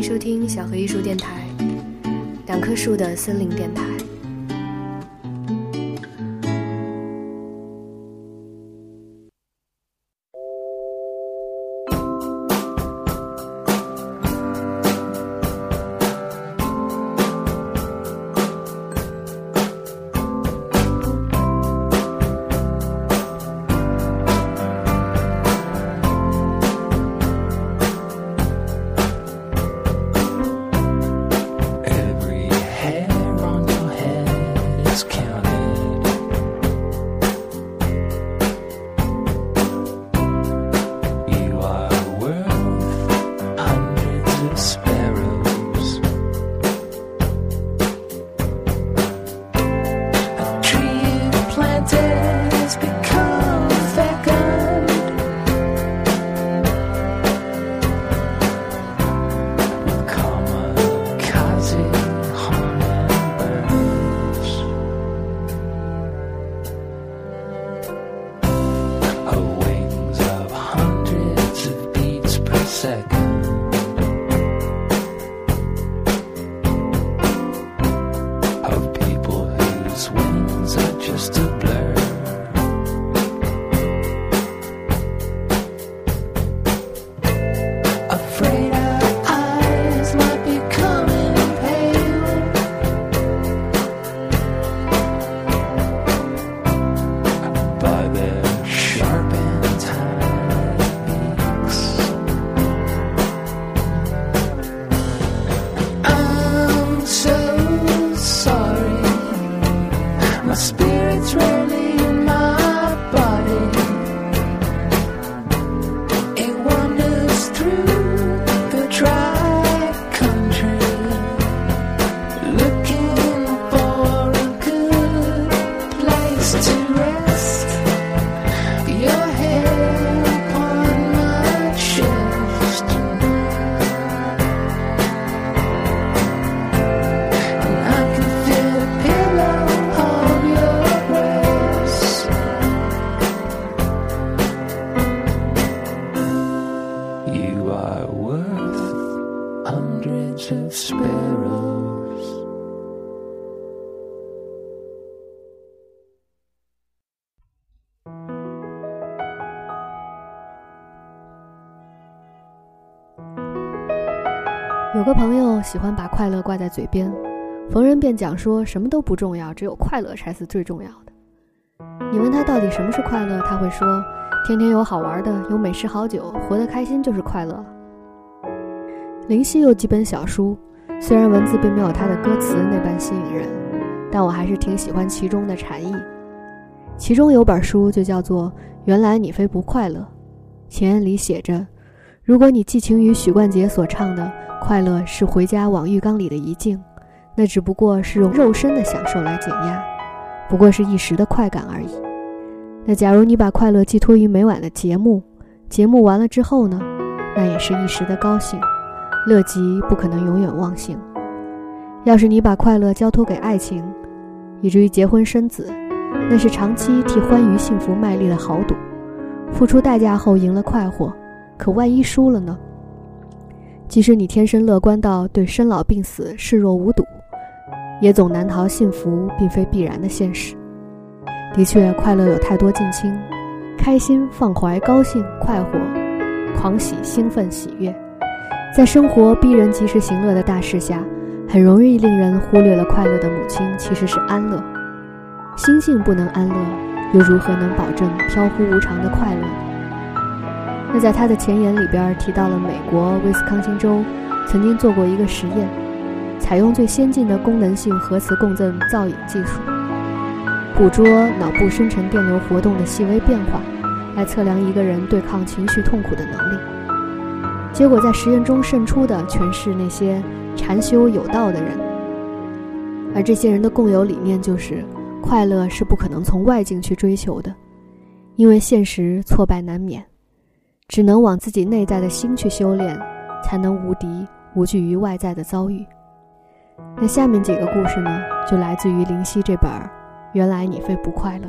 迎收听小河艺术电台，两棵树的森林电台。Listen to 喜欢把快乐挂在嘴边，逢人便讲说什么都不重要，只有快乐才是最重要的。你问他到底什么是快乐，他会说：天天有好玩的，有美食好酒，活得开心就是快乐。林夕有几本小书，虽然文字并没有他的歌词那般吸引人，但我还是挺喜欢其中的禅意。其中有本书就叫做《原来你非不快乐》，前言里写着：如果你寄情于许冠杰所唱的“快乐是回家往浴缸里的一镜”，那只不过是用肉身的享受来减压，不过是一时的快感而已。那假如你把快乐寄托于每晚的节目，节目完了之后呢？那也是一时的高兴，乐极不可能永远忘形。要是你把快乐交托给爱情，以至于结婚生子，那是长期替欢愉幸福卖力的豪赌，付出代价后赢了快活，可万一输了呢？即使你天生乐观到对生老病死视若无睹，也总难逃幸福并非必然的现实。的确，快乐有太多近亲，开心、放怀、高兴、快活、狂喜、兴奋、喜悦，在生活逼人及时行乐的大势下，很容易令人忽略了快乐的母亲其实是安乐。心性不能安乐，又如何能保证飘忽无常的快乐？那在他的前言里边提到了美国威斯康星州曾经做过一个实验，采用最先进的功能性核磁共振造影技术，捕捉脑部深层电流活动的细微变化，来测量一个人对抗情绪痛苦的能力。结果在实验中胜出的全是那些禅修有道的人，而这些人的共有理念就是：快乐是不可能从外境去追求的，因为现实挫败难免，只能往自己内在的心去修炼，才能无敌无惧于外在的遭遇。那下面几个故事呢，就来自于林夕这本《原来你非不快乐》。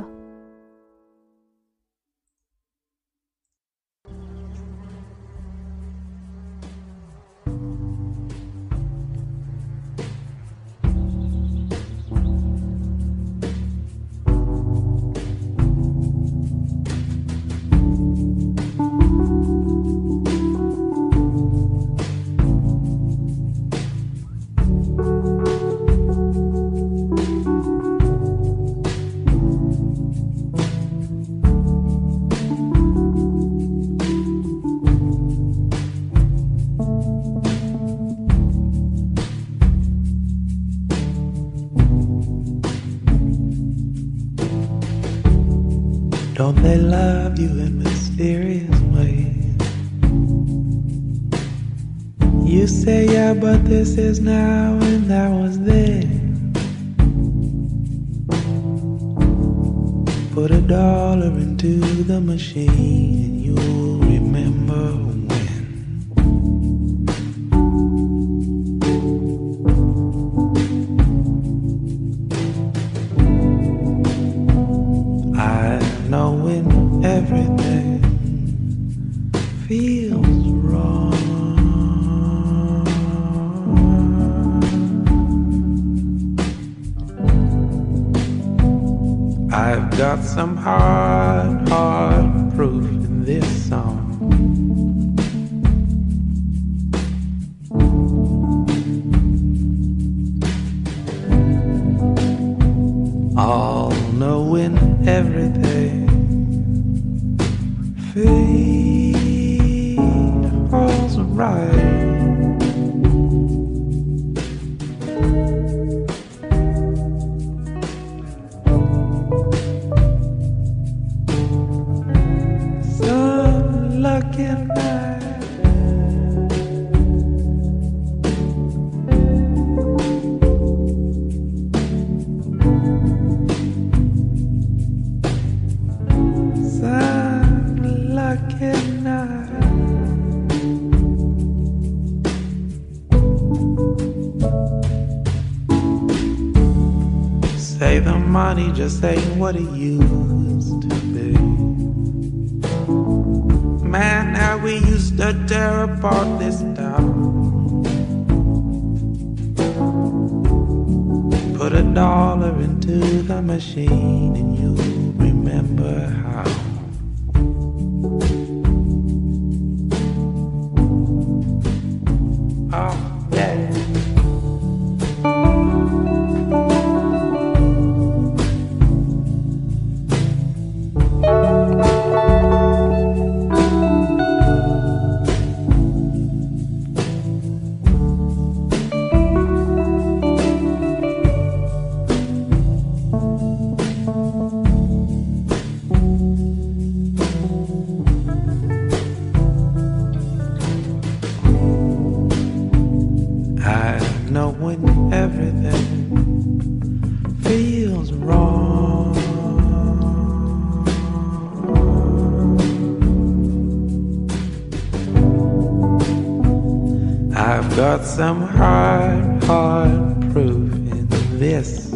Don't they love you in mysterious ways? You say, yeah, but this is now and that was then. Put a dollar into the machine and you'll remember got some hard, hard proof in this song. Just ain't what it used to be. Man, how we used to tear apart this town. Put a dollar into the machine some hard, hard proof in this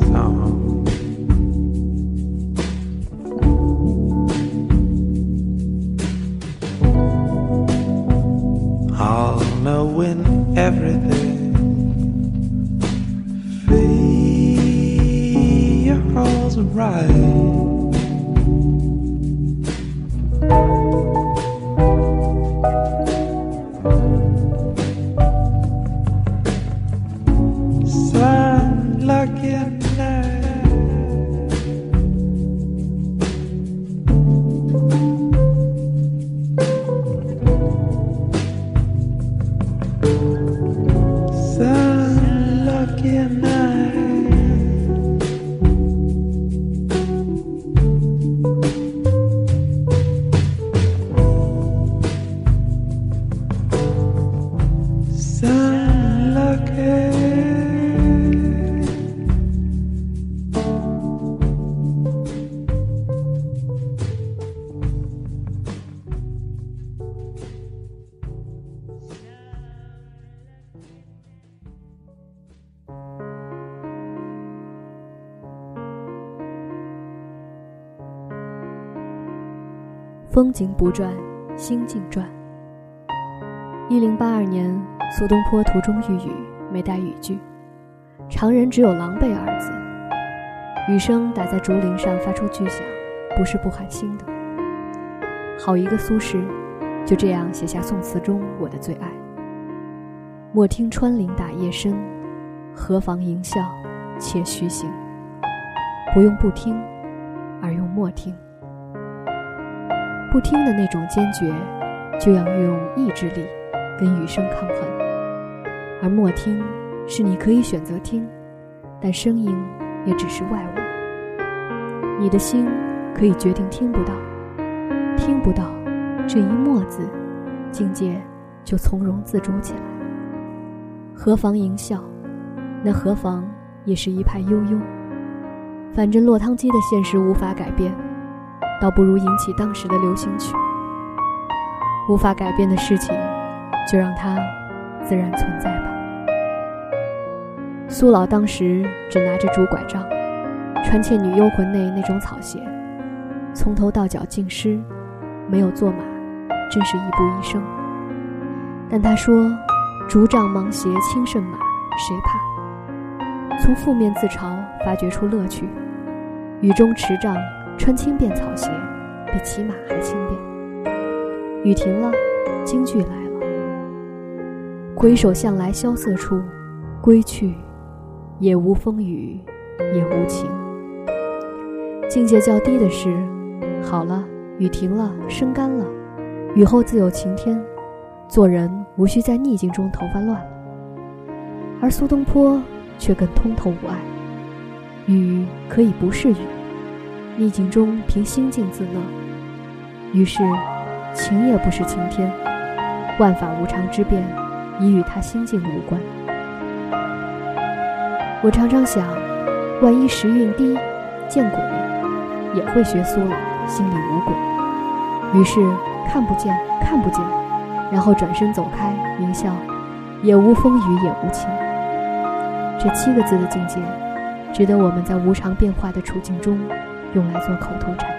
风景不转，心境转。一零八二年，苏东坡途中遇雨，没带雨具，常人只有狼狈二字。雨声打在竹林上发出巨响，不是不寒心的。好一个苏轼，就这样写下宋词中我的最爱。莫听穿林打叶声，何妨吟啸且徐行。不用不听，而用莫听。不听的那种坚决，就要用意志力跟雨声抗衡；而默听，是你可以选择听，但声音也只是外物。你的心可以决定听不到，听不到这一墨字，境界就从容自主起来。何妨吟啸？那何妨也是一派悠悠。反正落汤鸡的现实无法改变，倒不如引起当时的流行曲。无法改变的事情，就让它自然存在吧。苏老当时只拿着竹拐杖，穿《倩女幽魂》内那种草鞋，从头到脚尽湿，没有坐马，真是一步一生。但他说：“竹杖芒鞋轻胜马，谁怕？”从负面自嘲发掘出乐趣。雨中持杖穿轻便草鞋，比骑马还轻便。雨停了，京剧来了。回首向来萧瑟处，归去，也无风雨也无晴。境界较低的是，好了，雨停了，生干了，雨后自有晴天。做人无需在逆境中头发乱了。而苏东坡却更通透无碍。雨可以不是雨，逆境中凭心境自乐。于是，晴也不是晴天，万法无常之变已与他心境无关。我常常想，万一时运低，见鬼，也会学苏老，心里无鬼。于是看不见，看不见，然后转身走开，云笑，也无风雨也无晴。这七个字的境界。值得我们在无常变化的处境中，用来做口头禅。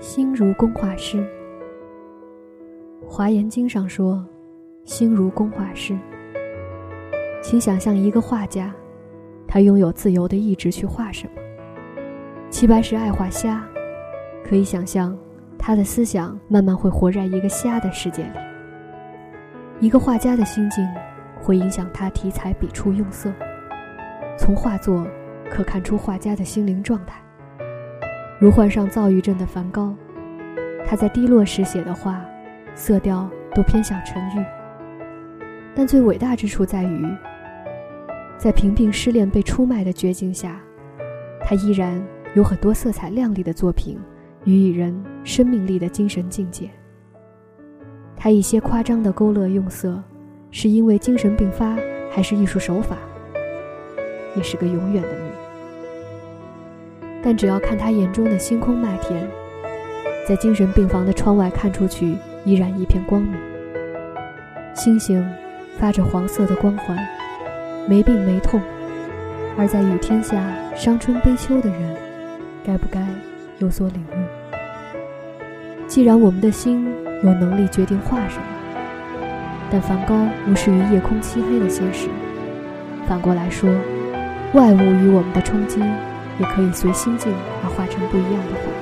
心如工画师。华严经上说：“心如工画师。”请想象一个画家，他拥有自由的意志去画什么。齐白石爱画虾，可以想象他的思想慢慢会活在一个虾的世界里。一个画家的心境会影响他题材、笔触、用色。从画作可看出画家的心灵状态。如患上躁郁症的梵高，他在低落时写的画，色调都偏向沉郁。但最伟大之处在于，在平病失恋被出卖的绝境下，他依然有很多色彩亮丽的作品，予以人生命力的精神境界。他一些夸张的勾勒用色，是因为精神病发，还是艺术手法，也是个永远的谜。但只要看他眼中的星空麦田，在精神病房的窗外看出去，依然一片光明。星星发着黄色的光环，没病没痛。而在雨天下伤春悲秋的人，该不该有所领悟？既然我们的心有能力决定画什么，但梵高无视于夜空漆黑的现实。反过来说，外物与我们的冲击。也可以随心境而画成不一样的画。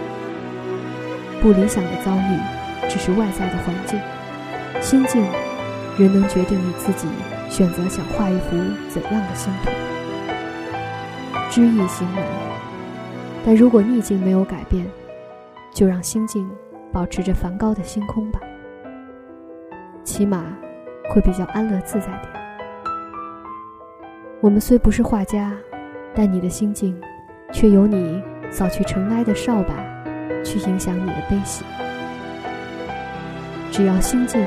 不理想的遭遇，只是外在的环境；心境，仍能决定你自己选择想画一幅怎样的星图。知易行难，但如果逆境没有改变，就让心境保持着梵高的星空吧，起码会比较安乐自在点。我们虽不是画家，但你的心境。却由你扫去尘埃的扫把，去影响你的悲喜。只要心静，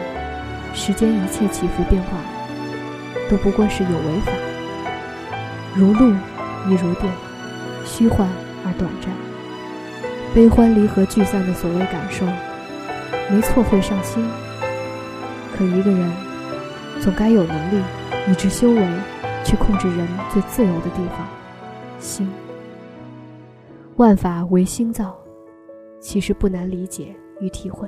世间一切起伏变化，都不过是有为法。如露亦如电，虚幻而短暂。悲欢离合聚散的所谓感受，没错会上心。可一个人，总该有能力，以之修为，去控制人最自由的地方——心。万法唯心造，其实不难理解与体会。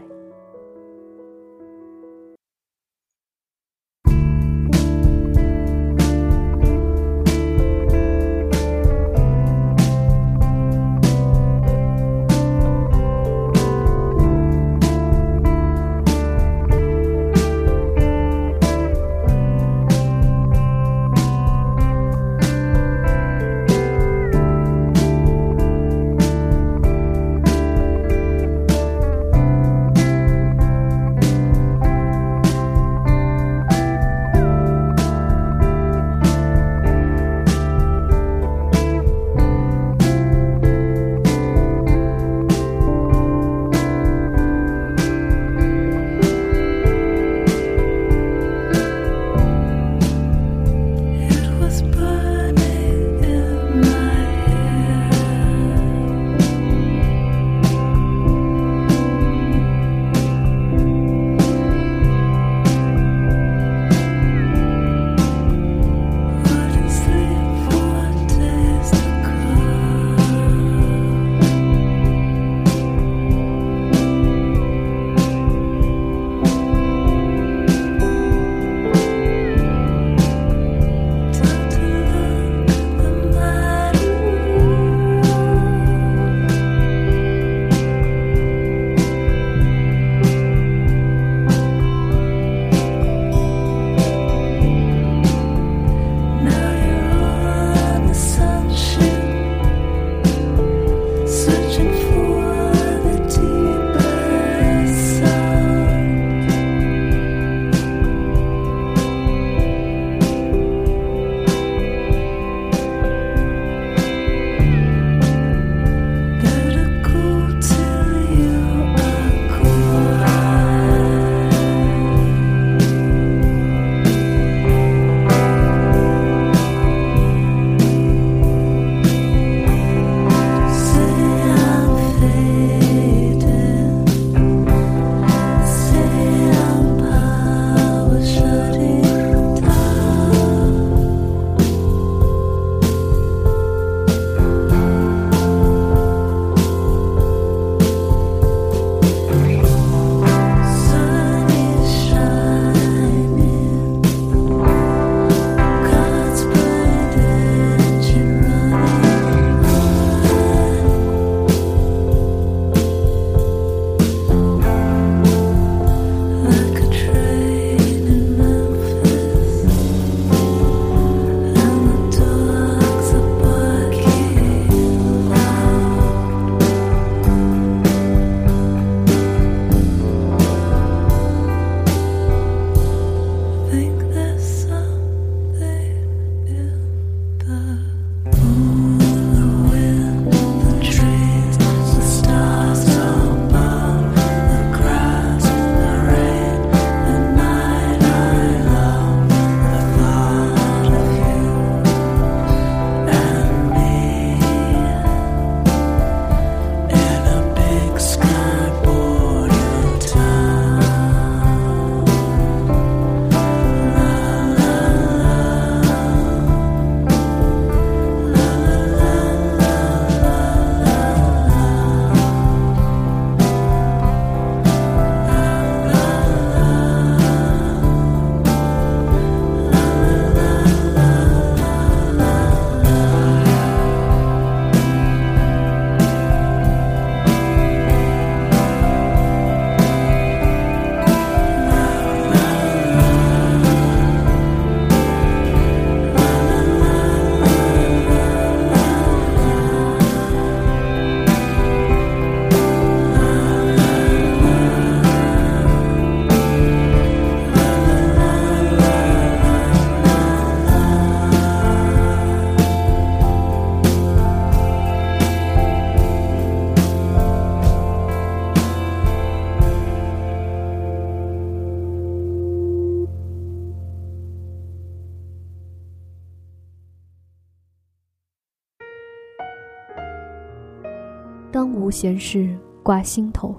当无闲事挂心头。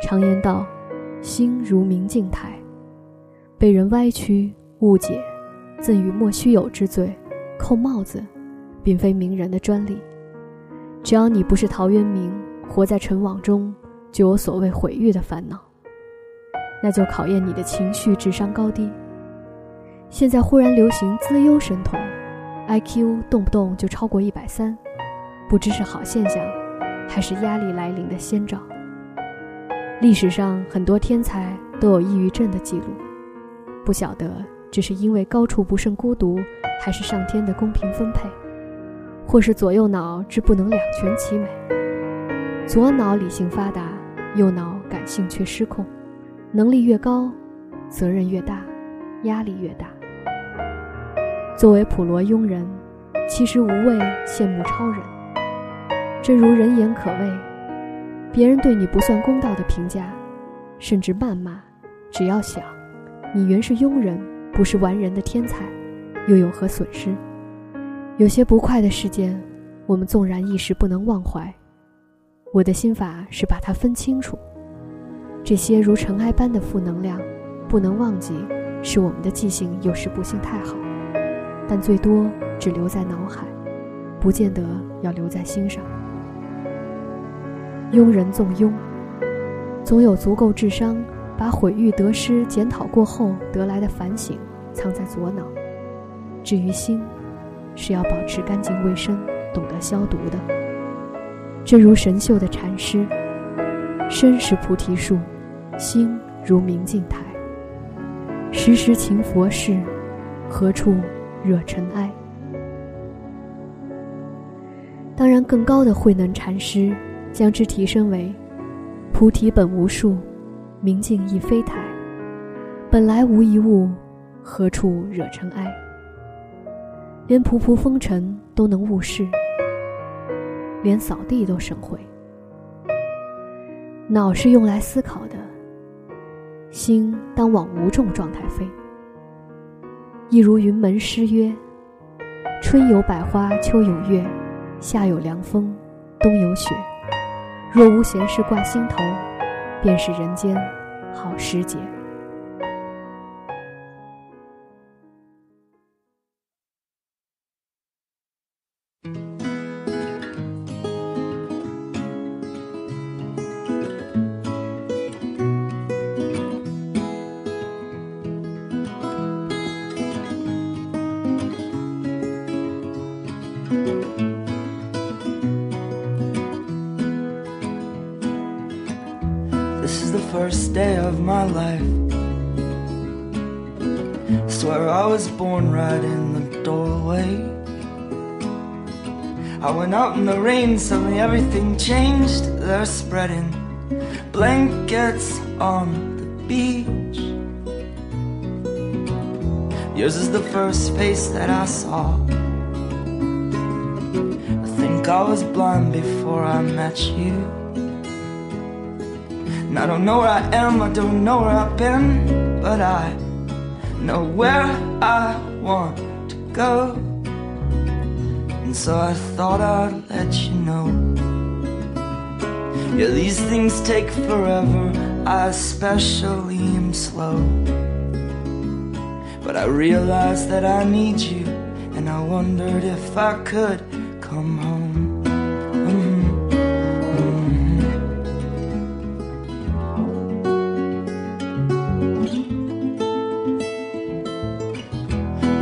常言道，心如明镜台，被人歪曲误解，赠予莫须有之罪，扣帽子，并非名人的专利。只要你不是陶渊明，活在尘网中，就有所谓毁誉的烦恼。那就考验你的情绪智商高低。现在忽然流行资优神童，IQ 动不动就超过一百三，不知是好现象，还是压力来临的先兆。历史上很多天才都有抑郁症的记录，不晓得只是因为高处不胜孤独，还是上天的公平分配，或是左右脑之不能两全其美。左脑理性发达，右脑感性却失控。能力越高，责任越大，压力越大。作为普罗庸人，其实无畏羡慕超人。正如人言可畏，别人对你不算公道的评价，甚至谩骂，只要想，你原是庸人，不是完人的天才，又有何损失？有些不快的事件，我们纵然一时不能忘怀，我的心法是把它分清楚。这些如尘埃般的负能量，不能忘记，是我们的记性有时不幸太好，但最多只留在脑海，不见得要留在心上。庸人纵庸，总有足够智商，把毁誉得失检讨过后得来的反省藏在左脑。至于心，是要保持干净卫生，懂得消毒的。正如神秀的禅师。身是菩提树，心如明镜台。时时勤佛事，何处惹尘埃？当然，更高的慧能禅师将之提升为：菩提本无树，明镜亦非台。本来无一物，何处惹尘埃？连仆仆风尘都能误事，连扫地都省会。脑是用来思考的，心当往无重状态飞。一如云门诗曰：“春有百花，秋有月，夏有凉风，冬有雪。若无闲事挂心头，便是人间好时节。” Went out in the rain, suddenly everything changed. They're spreading blankets on the beach. Yours is the first face that I saw. I think I was blind before I met you. And I don't know where I am, I don't know where I've been, but I know where I want to go. And so I thought I'd let you know. Yeah, these things take forever, I especially am slow. But I realized that I need you, and I wondered if I could come home. Mhm, mhm.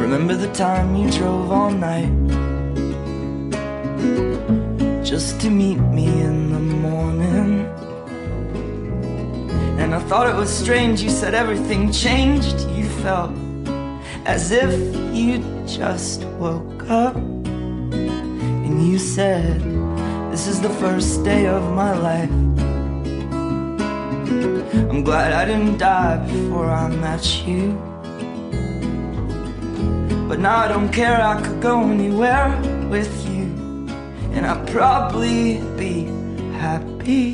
Remember the time you drove all night just to meet me in the morning? And I thought it was strange, you said everything changed. You felt as if you just woke up. And you said, This is the first day of my life. I'm glad I didn't die before I met you. But now I don't care, I could go anywhere with you. And I'd probably be happy.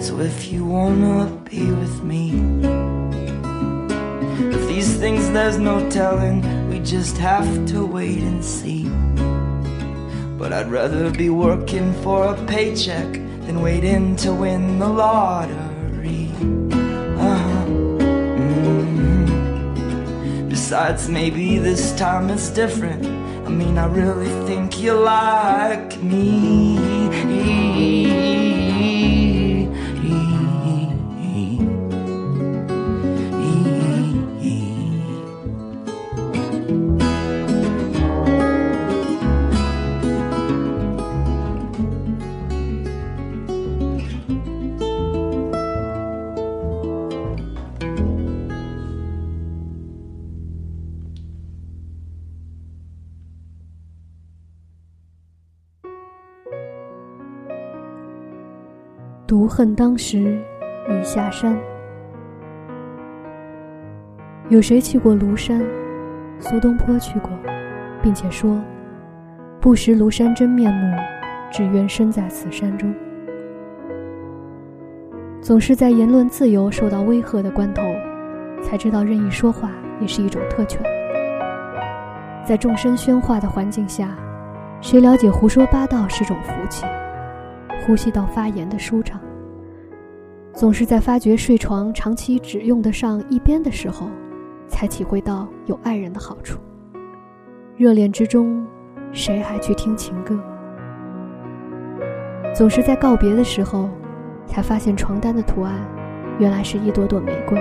So if you wanna be with me, if these things there's no telling, we just have to wait and see. But I'd rather be working for a paycheck than waiting to win the lottery. Uh-huh. Mhm. Besides, maybe this time it's different. I mean, I really think you like me. “恨当时已下山。”有谁去过庐山？苏东坡去过，并且说：“不识庐山真面目，只缘身在此山中。”总是在言论自由受到威吓的关头，才知道任意说话也是一种特权。在众声喧哗的环境下，谁了解胡说八道是种福气？呼吸到发炎的舒畅。总是在发觉睡床长期只用得上一边的时候，才体会到有爱人的好处。热恋之中，谁还去听情歌？总是在告别的时候，才发现床单的图案，原来是一朵朵玫瑰。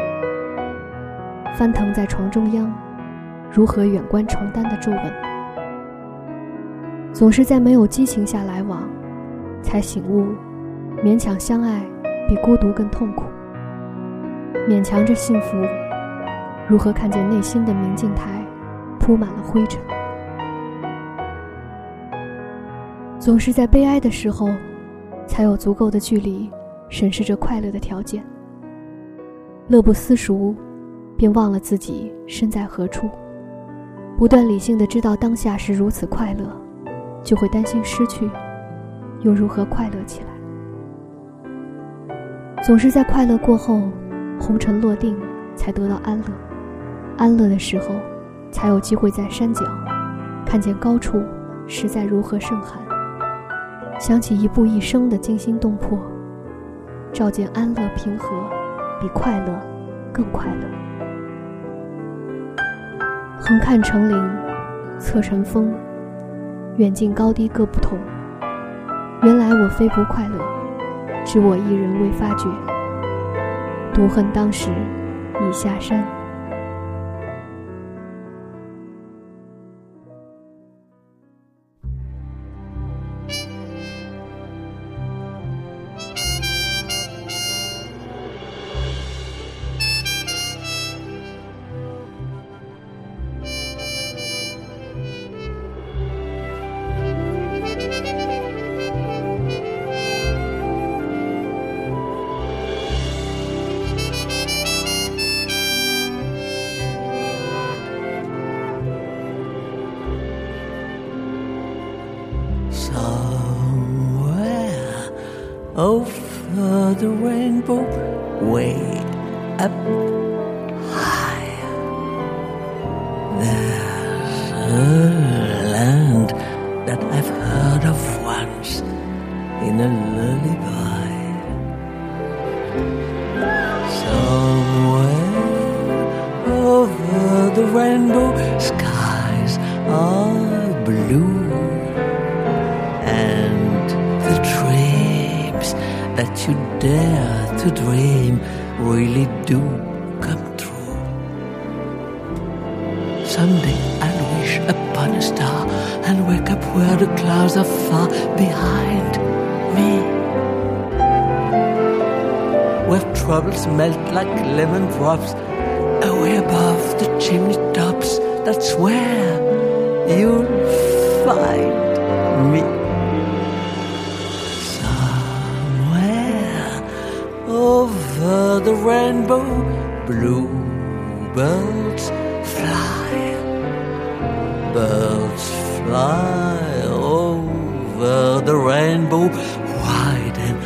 翻腾在床中央，如何远观床单的皱纹？总是在没有激情下来往，才醒悟，勉强相爱比孤独更痛苦。勉强着幸福，如何看见内心的明镜台铺满了灰尘？总是在悲哀的时候，才有足够的距离审视着快乐的条件。乐不思蜀，便忘了自己身在何处。不断理性的知道当下是如此快乐，就会担心失去，又如何快乐起来？总是在快乐过后，红尘落定，才得到安乐。安乐的时候，才有机会在山脚看见高处实在如何盛寒。想起一步一生的惊心动魄，照见安乐平和，比快乐更快乐。横看成岭，侧成峰，远近高低各不同。原来我非不快乐，只我一人未发觉。独恨当时已下山。The rainbow, way troubles melt like lemon drops away above the chimney tops. That's where you'll find me. Somewhere over the rainbow, bluebirds fly. Birds fly over the rainbow. wide then,